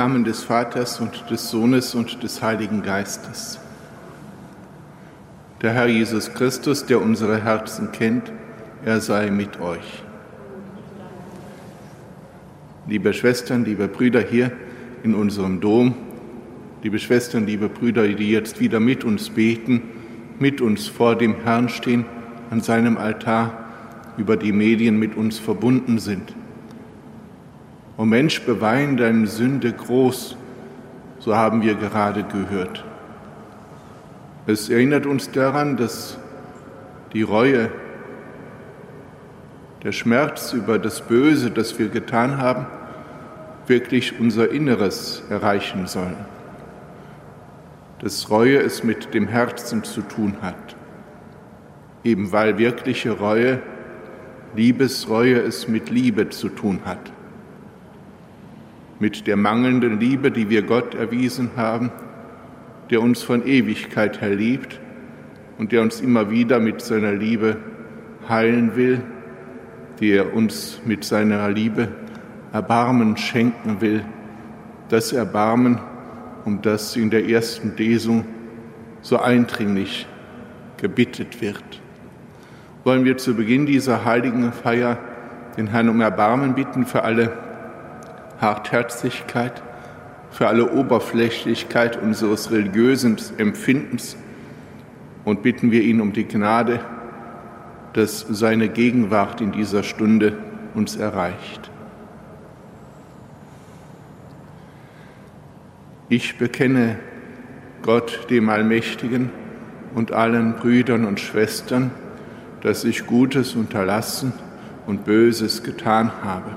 Namen des Vaters und des Sohnes und des Heiligen Geistes. Der Herr Jesus Christus, der unsere Herzen kennt, er sei mit euch. Liebe Schwestern, liebe Brüder hier in unserem Dom, liebe Schwestern, liebe Brüder, die jetzt wieder mit uns beten, mit uns vor dem Herrn stehen, an seinem Altar, über die Medien mit uns verbunden sind. O Mensch, bewein deine Sünde groß, so haben wir gerade gehört. Es erinnert uns daran, dass die Reue, der Schmerz über das Böse, das wir getan haben, wirklich unser Inneres erreichen sollen. Dass Reue es mit dem Herzen zu tun hat. Eben weil wirkliche Reue, Liebesreue es mit Liebe zu tun hat mit der mangelnden Liebe, die wir Gott erwiesen haben, der uns von Ewigkeit her liebt und der uns immer wieder mit seiner Liebe heilen will, der uns mit seiner Liebe Erbarmen schenken will, das Erbarmen, um das in der ersten Lesung so eindringlich gebittet wird. Wollen wir zu Beginn dieser heiligen Feier den Herrn um Erbarmen bitten für alle Hartherzigkeit, für alle Oberflächlichkeit unseres religiösen Empfindens und bitten wir ihn um die Gnade, dass seine Gegenwart in dieser Stunde uns erreicht. Ich bekenne Gott, dem Allmächtigen, und allen Brüdern und Schwestern, dass ich Gutes unterlassen und Böses getan habe.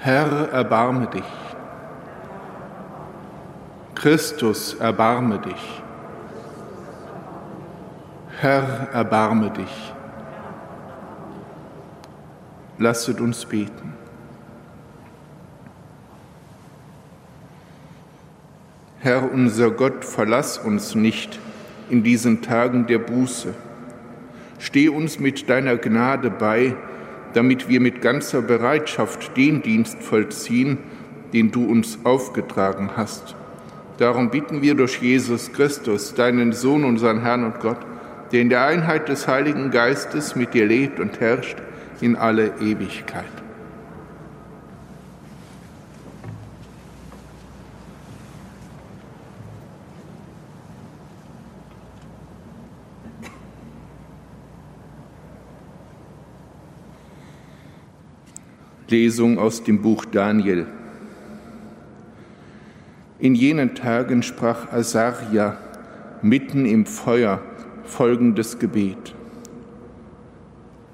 Herr, erbarme dich. Christus, erbarme dich. Herr, erbarme dich. Lasset uns beten. Herr unser Gott, verlass uns nicht in diesen Tagen der Buße. Steh uns mit deiner Gnade bei, damit wir mit ganzer Bereitschaft den Dienst vollziehen, den du uns aufgetragen hast. Darum bitten wir durch Jesus Christus, deinen Sohn, unseren Herrn und Gott, der in der Einheit des Heiligen Geistes mit dir lebt und herrscht in alle Ewigkeit. Lesung aus dem Buch Daniel. In jenen Tagen sprach Asaria mitten im Feuer folgendes Gebet.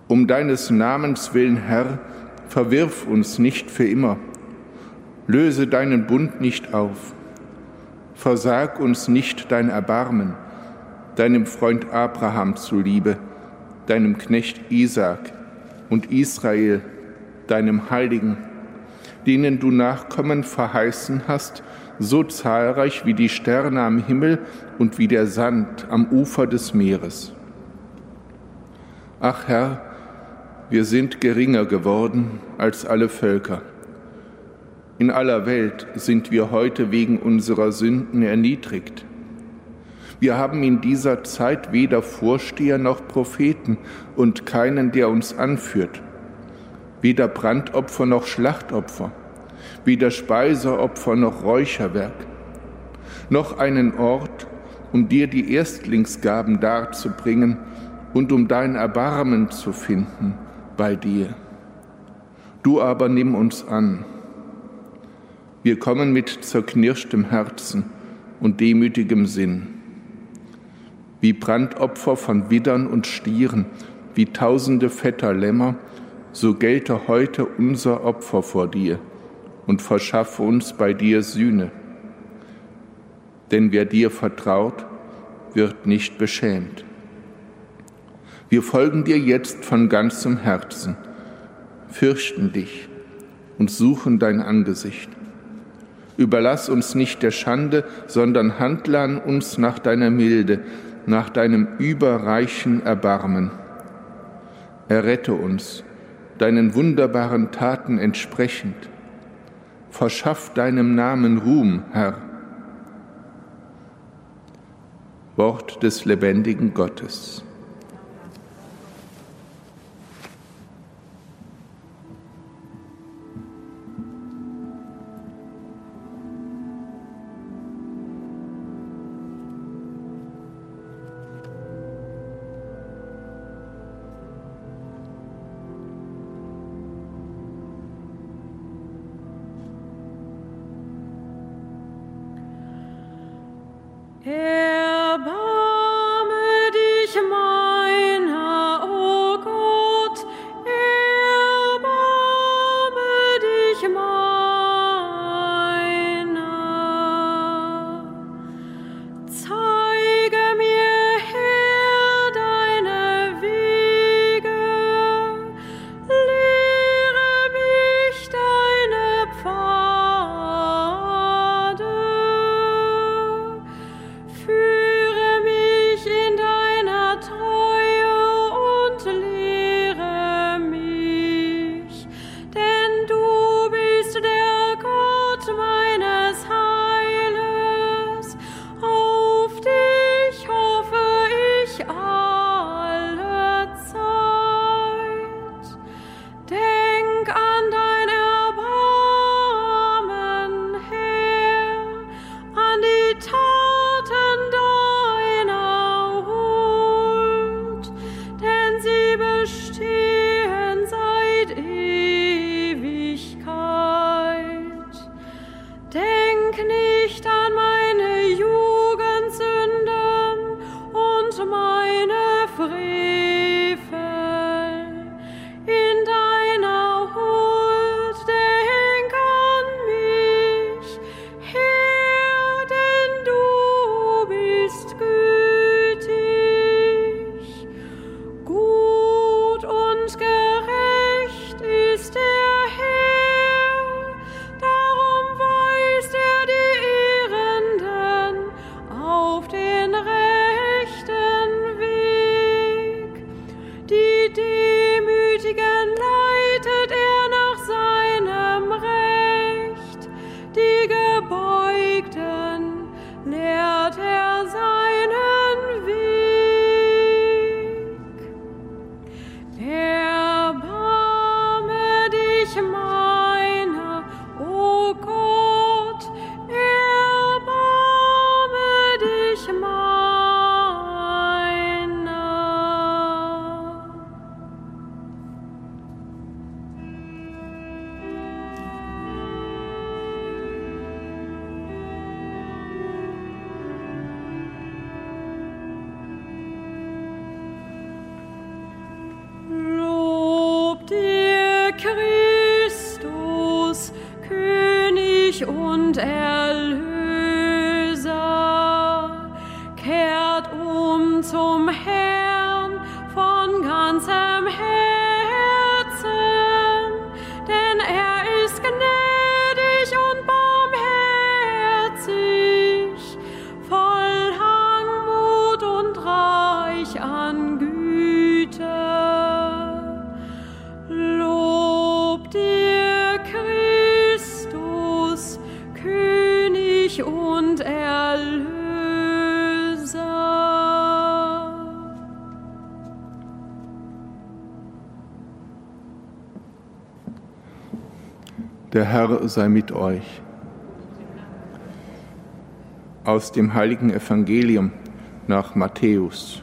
Um deines Namens willen, Herr, verwirf uns nicht für immer, löse deinen Bund nicht auf, versag uns nicht dein Erbarmen, deinem Freund Abraham zuliebe, deinem Knecht Isaak und Israel, deinem Heiligen, denen du Nachkommen verheißen hast, so zahlreich wie die Sterne am Himmel und wie der Sand am Ufer des Meeres. Ach Herr, wir sind geringer geworden als alle Völker. In aller Welt sind wir heute wegen unserer Sünden erniedrigt. Wir haben in dieser Zeit weder Vorsteher noch Propheten und keinen, der uns anführt, weder Brandopfer noch Schlachtopfer, weder Speiseopfer noch Räucherwerk, noch einen Ort, um dir die Erstlingsgaben darzubringen und um dein Erbarmen zu finden bei dir. Du aber nimm uns an wir kommen mit zerknirschtem Herzen und demütigem Sinn. Wie Brandopfer von Widdern und Stieren, wie tausende fetter Lämmer, so gelte heute unser Opfer vor dir und verschaffe uns bei dir Sühne. Denn wer dir vertraut, wird nicht beschämt. Wir folgen dir jetzt von ganzem Herzen, fürchten dich und suchen dein Angesicht. Überlass uns nicht der Schande, sondern handle an uns nach deiner Milde, nach deinem überreichen Erbarmen. Errette uns, deinen wunderbaren Taten entsprechend. Verschaff deinem Namen Ruhm, Herr. Wort des lebendigen Gottes. Der Herr sei mit euch. Aus dem heiligen Evangelium nach Matthäus.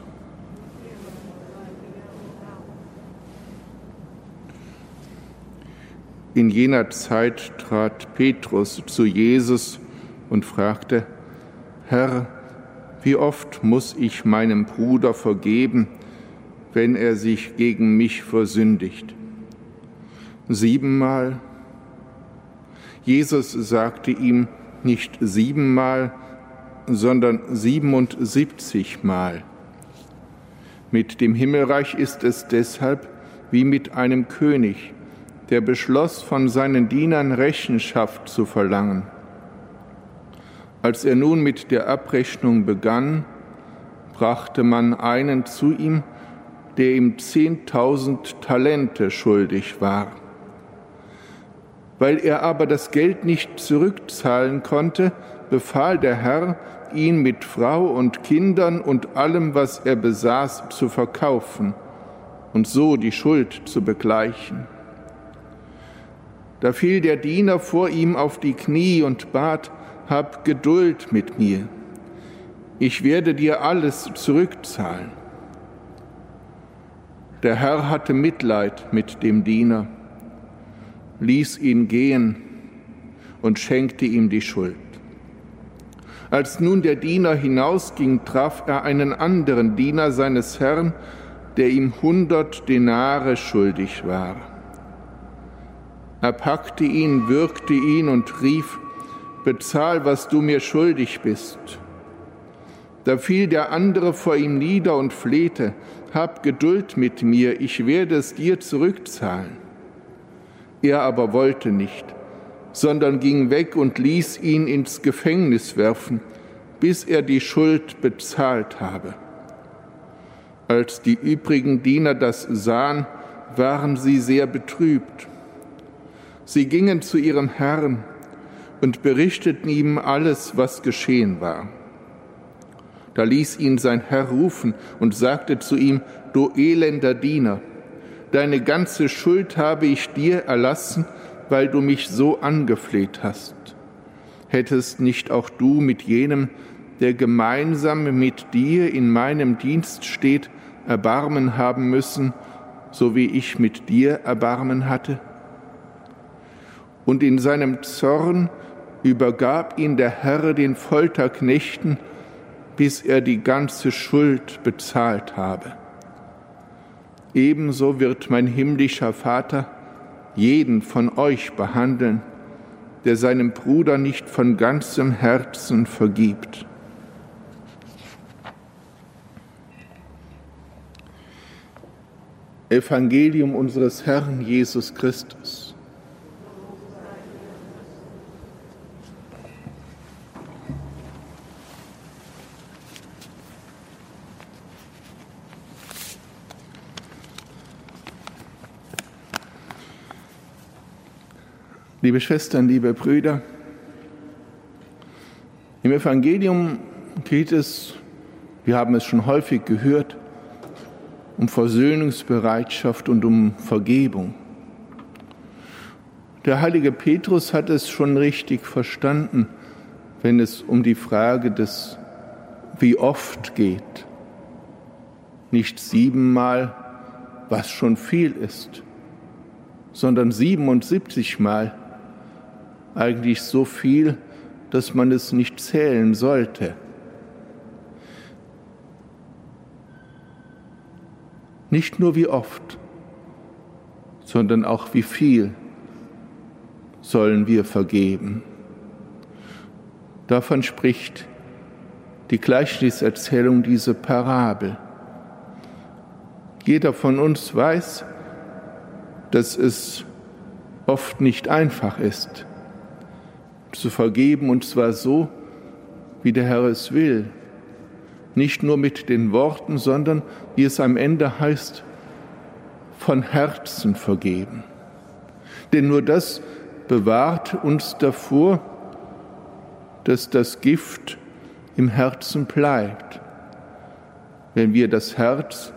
In jener Zeit trat Petrus zu Jesus und fragte, Herr, wie oft muss ich meinem Bruder vergeben, wenn er sich gegen mich versündigt? Siebenmal? Jesus sagte ihm nicht siebenmal, sondern siebenundsiebzigmal. Mit dem Himmelreich ist es deshalb wie mit einem König, der beschloss, von seinen Dienern Rechenschaft zu verlangen. Als er nun mit der Abrechnung begann, brachte man einen zu ihm, der ihm zehntausend Talente schuldig war. Weil er aber das Geld nicht zurückzahlen konnte, befahl der Herr, ihn mit Frau und Kindern und allem, was er besaß, zu verkaufen und so die Schuld zu begleichen. Da fiel der Diener vor ihm auf die Knie und bat, hab Geduld mit mir, ich werde dir alles zurückzahlen. Der Herr hatte Mitleid mit dem Diener ließ ihn gehen und schenkte ihm die Schuld. Als nun der Diener hinausging, traf er einen anderen Diener seines Herrn, der ihm hundert Denare schuldig war. Er packte ihn, würgte ihn und rief, Bezahl, was du mir schuldig bist. Da fiel der andere vor ihm nieder und flehte, Hab Geduld mit mir, ich werde es dir zurückzahlen. Er aber wollte nicht, sondern ging weg und ließ ihn ins Gefängnis werfen, bis er die Schuld bezahlt habe. Als die übrigen Diener das sahen, waren sie sehr betrübt. Sie gingen zu ihrem Herrn und berichteten ihm alles, was geschehen war. Da ließ ihn sein Herr rufen und sagte zu ihm, Du elender Diener, deine ganze Schuld habe ich dir erlassen, weil du mich so angefleht hast. Hättest nicht auch du mit jenem, der gemeinsam mit dir in meinem Dienst steht, Erbarmen haben müssen, so wie ich mit dir Erbarmen hatte? Und in seinem Zorn übergab ihn der Herr den Folterknechten, bis er die ganze Schuld bezahlt habe. Ebenso wird mein himmlischer Vater jeden von euch behandeln, der seinem Bruder nicht von ganzem Herzen vergibt. Evangelium unseres Herrn Jesus Christus. Liebe Schwestern, liebe Brüder, im Evangelium geht es, wir haben es schon häufig gehört, um Versöhnungsbereitschaft und um Vergebung. Der heilige Petrus hat es schon richtig verstanden, wenn es um die Frage des wie oft geht. Nicht siebenmal, was schon viel ist, sondern 77 Mal eigentlich so viel, dass man es nicht zählen sollte. Nicht nur wie oft, sondern auch wie viel sollen wir vergeben. Davon spricht die Gleichniserzählung, diese Parabel. Jeder von uns weiß, dass es oft nicht einfach ist, zu vergeben, und zwar so, wie der Herr es will. Nicht nur mit den Worten, sondern, wie es am Ende heißt, von Herzen vergeben. Denn nur das bewahrt uns davor, dass das Gift im Herzen bleibt, wenn wir das Herz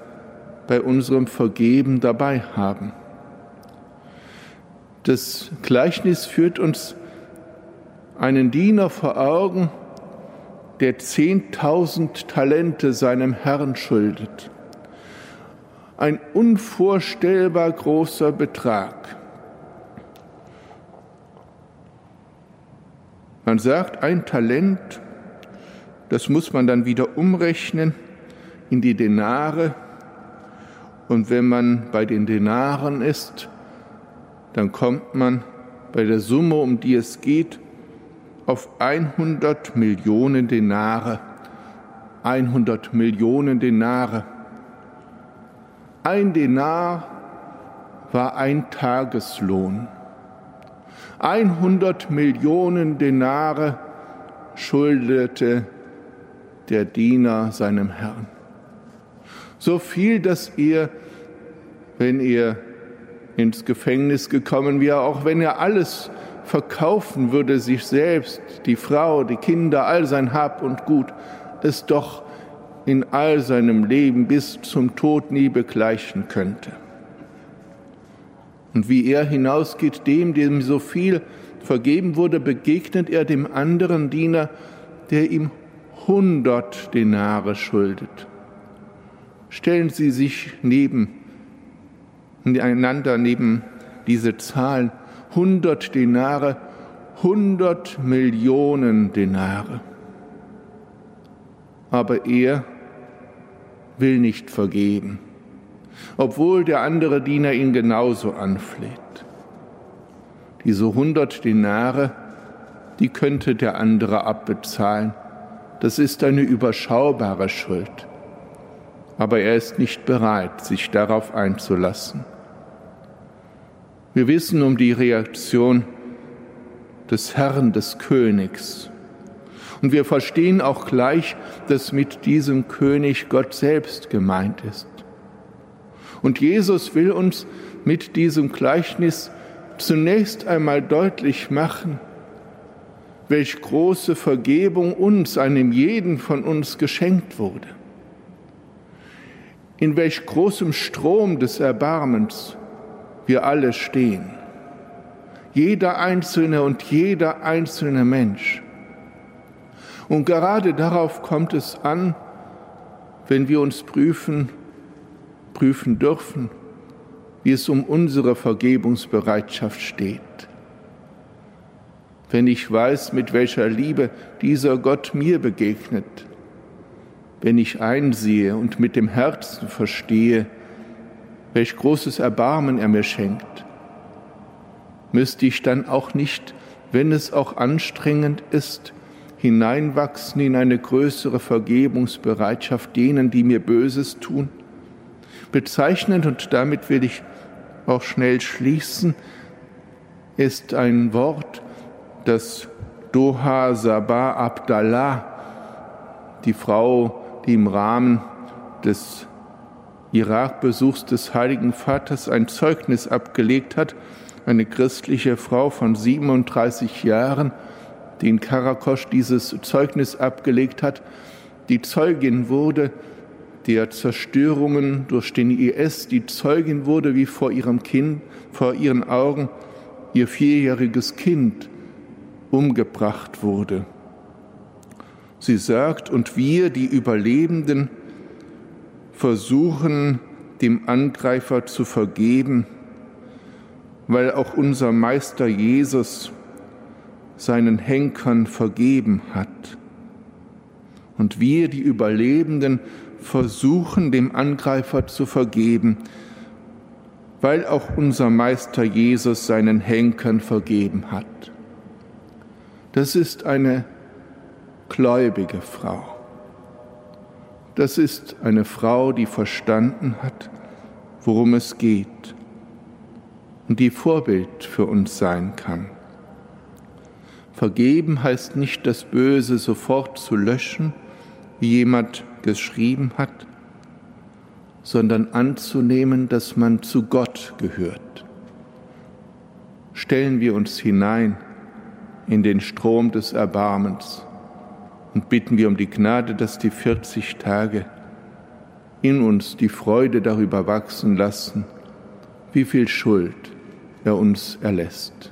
bei unserem Vergeben dabei haben. Das Gleichnis führt uns einen Diener vor Augen, der zehntausend Talente seinem Herrn schuldet. Ein unvorstellbar großer Betrag. Man sagt, ein Talent, das muss man dann wieder umrechnen in die Denare. Und wenn man bei den Denaren ist, dann kommt man bei der Summe, um die es geht, auf 100 Millionen Denare. 100 Millionen Denare. Ein Denar war ein Tageslohn. 100 Millionen Denare schuldete der Diener seinem Herrn. So viel, dass er, wenn er ins Gefängnis gekommen wäre, auch wenn er alles verkaufen würde, sich selbst, die Frau, die Kinder, all sein Hab und Gut, es doch in all seinem Leben bis zum Tod nie begleichen könnte. Und wie er hinausgeht, dem, dem so viel vergeben wurde, begegnet er dem anderen Diener, der ihm hundert Denare schuldet. Stellen Sie sich neben einander neben diese Zahlen. 100 Denare, 100 Millionen Denare. Aber er will nicht vergeben obwohl der andere Diener ihn genauso anfleht. Diese hundert Denare, die könnte der andere abbezahlen. Das ist eine überschaubare Schuld. Aber er ist nicht bereit, sich darauf einzulassen. Wir wissen um die Reaktion des Herrn, des Königs. Und wir verstehen auch gleich, dass mit diesem König Gott selbst gemeint ist. Und Jesus will uns mit diesem Gleichnis zunächst einmal deutlich machen, welch große Vergebung uns, einem jeden von uns geschenkt wurde. In welch großem Strom des Erbarmens wir alle stehen. Jeder Einzelne und jeder einzelne Mensch. Und gerade darauf kommt es an, wenn wir uns prüfen, prüfen dürfen, wie es um unsere Vergebungsbereitschaft steht. Wenn ich weiß, mit welcher Liebe dieser Gott mir begegnet, wenn ich einsehe und mit dem Herzen verstehe, welch großes Erbarmen er mir schenkt, müsste ich dann auch nicht, wenn es auch anstrengend ist, hineinwachsen in eine größere Vergebungsbereitschaft denen, die mir Böses tun? Bezeichnend, und damit will ich auch schnell schließen, ist ein Wort, das Doha Sabah Abdallah, die Frau, die im Rahmen des Irakbesuchs des Heiligen Vaters ein Zeugnis abgelegt hat, eine christliche Frau von 37 Jahren, die in Karakosch dieses Zeugnis abgelegt hat, die Zeugin wurde der Zerstörungen durch den IS, die Zeugin wurde, wie vor ihrem Kind, vor ihren Augen ihr vierjähriges Kind umgebracht wurde. Sie sagt, und wir, die Überlebenden, versuchen, dem Angreifer zu vergeben, weil auch unser Meister Jesus seinen Henkern vergeben hat. Und wir, die Überlebenden, versuchen, dem Angreifer zu vergeben, weil auch unser Meister Jesus seinen Henkern vergeben hat. Das ist eine gläubige Frau. Das ist eine Frau, die verstanden hat, worum es geht und die Vorbild für uns sein kann. Vergeben heißt nicht, das Böse sofort zu löschen, wie jemand geschrieben hat, sondern anzunehmen, dass man zu Gott gehört. Stellen wir uns hinein in den Strom des Erbarmens und bitten wir um die Gnade, dass die 40 Tage in uns die Freude darüber wachsen lassen, wie viel Schuld er uns erlässt.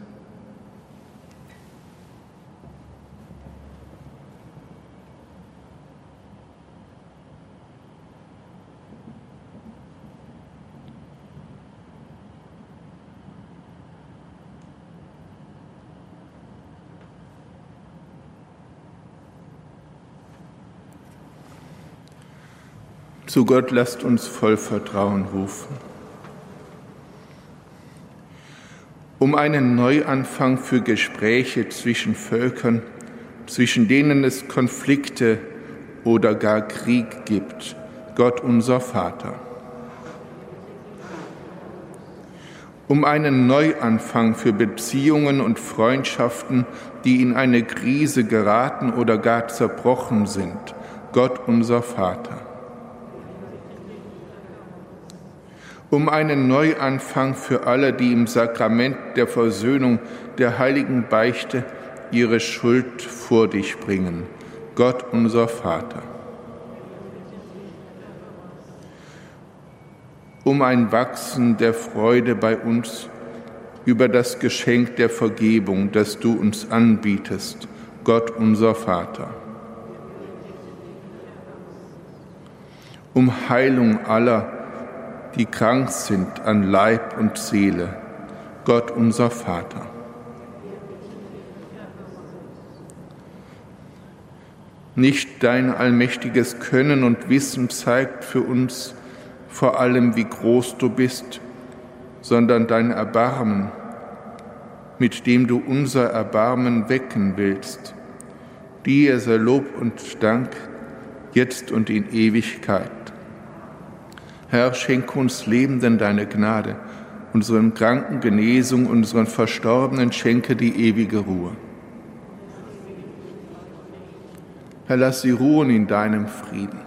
Zu Gott lasst uns voll Vertrauen rufen. Um einen Neuanfang für Gespräche zwischen Völkern, zwischen denen es Konflikte oder gar Krieg gibt, Gott unser Vater. Um einen Neuanfang für Beziehungen und Freundschaften, die in eine Krise geraten oder gar zerbrochen sind, Gott unser Vater um einen Neuanfang für alle, die im Sakrament der Versöhnung der heiligen Beichte ihre Schuld vor dich bringen. Gott unser Vater. Um ein Wachsen der Freude bei uns über das Geschenk der Vergebung, das du uns anbietest, Gott unser Vater. Um Heilung aller, die krank sind an Leib und Seele, Gott unser Vater. Nicht dein allmächtiges Können und Wissen zeigt für uns vor allem, wie groß du bist, sondern dein Erbarmen, mit dem du unser Erbarmen wecken willst. Dir sei Lob und Dank, jetzt und in Ewigkeit. Herr, schenk uns Lebenden deine Gnade, unseren Kranken Genesung, unseren Verstorbenen schenke die ewige Ruhe. Herr, lass sie ruhen in deinem Frieden.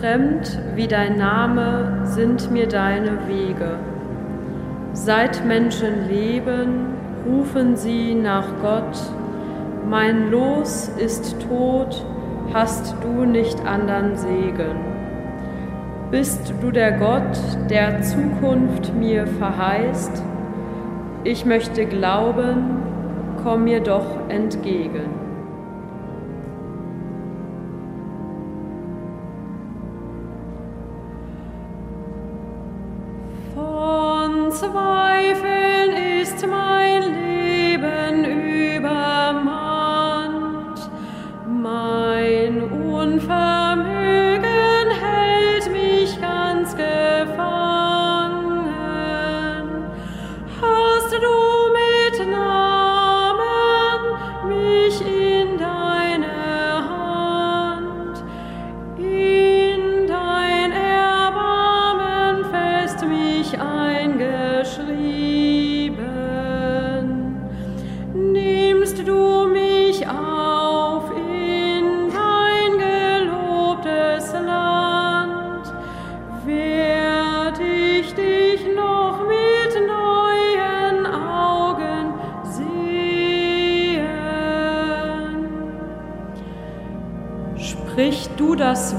Fremd wie dein Name sind mir deine Wege. Seit Menschen leben, rufen sie nach Gott. Mein Los ist tot, hast du nicht andern Segen. Bist du der Gott, der Zukunft mir verheißt? Ich möchte glauben, komm mir doch entgegen.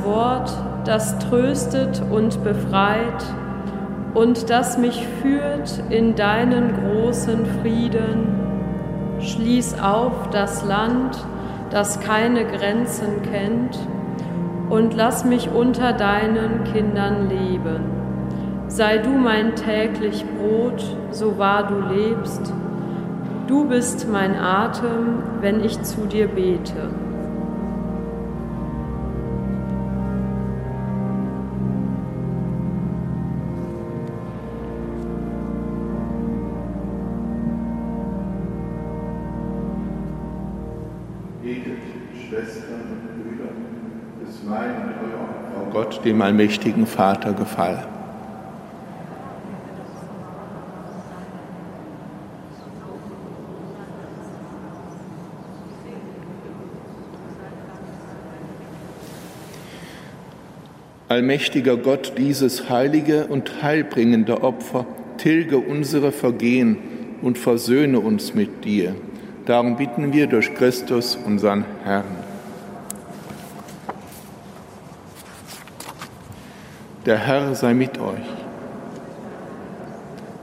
Wort, das tröstet und befreit und das mich führt in deinen großen Frieden. Schließ auf das Land, das keine Grenzen kennt, und lass mich unter deinen Kindern leben. Sei du mein täglich Brot, so wahr du lebst. Du bist mein Atem, wenn ich zu dir bete. dem allmächtigen Vater gefallen. Allmächtiger Gott, dieses heilige und heilbringende Opfer, tilge unsere Vergehen und versöhne uns mit dir. Darum bitten wir durch Christus, unseren Herrn. Der Herr sei mit euch.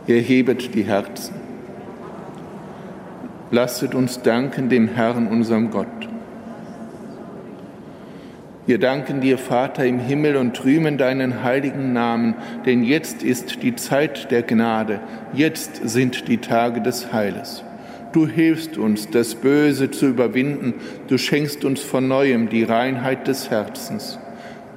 Erhebet die Herzen. Lasset uns danken dem Herrn, unserem Gott. Wir danken dir, Vater im Himmel, und rühmen deinen heiligen Namen, denn jetzt ist die Zeit der Gnade, jetzt sind die Tage des Heiles. Du hilfst uns, das Böse zu überwinden, du schenkst uns von neuem die Reinheit des Herzens.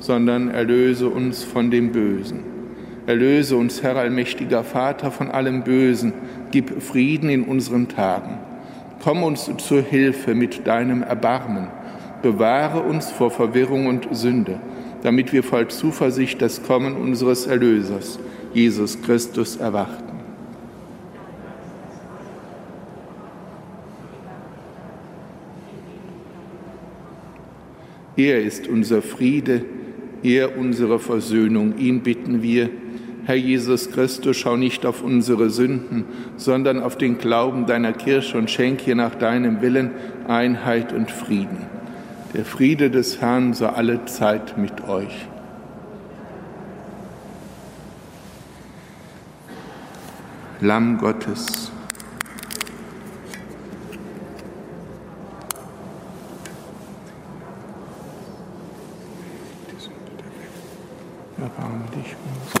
sondern erlöse uns von dem Bösen Erlöse uns, Herr allmächtiger Vater, von allem Bösen, gib Frieden in unseren Tagen. Komm uns zur Hilfe mit deinem Erbarmen. Bewahre uns vor Verwirrung und Sünde, damit wir voll Zuversicht das Kommen unseres Erlösers, Jesus Christus, erwarten. Er ist unser Friede, er unsere Versöhnung. Ihn bitten wir, Herr Jesus Christus, schau nicht auf unsere Sünden, sondern auf den Glauben deiner Kirche und schenke ihr nach deinem Willen Einheit und Frieden. Der Friede des Herrn sei alle Zeit mit euch. Lamm Gottes. Erbarme dich uns.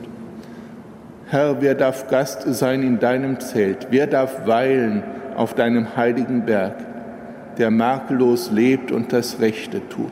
Herr, wer darf Gast sein in deinem Zelt? Wer darf weilen auf deinem heiligen Berg, der makellos lebt und das Rechte tut?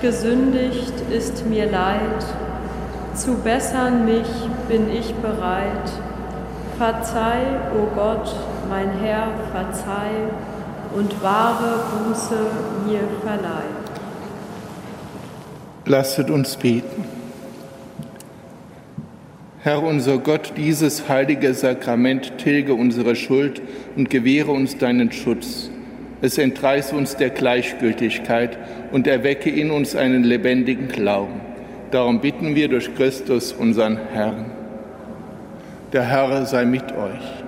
Gesündigt ist mir leid, zu bessern mich bin ich bereit. Verzeih, o oh Gott, mein Herr, verzeih und wahre Buße mir verleih. Lasset uns beten. Herr unser Gott, dieses heilige Sakrament tilge unsere Schuld und gewähre uns deinen Schutz. Es entreiße uns der Gleichgültigkeit und erwecke in uns einen lebendigen Glauben. Darum bitten wir durch Christus, unseren Herrn. Der Herr sei mit euch.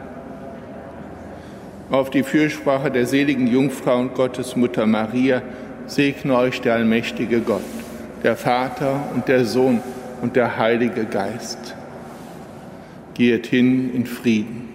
Auf die Fürsprache der seligen Jungfrau und Gottesmutter Maria segne euch der allmächtige Gott, der Vater und der Sohn und der Heilige Geist. Geht hin in Frieden.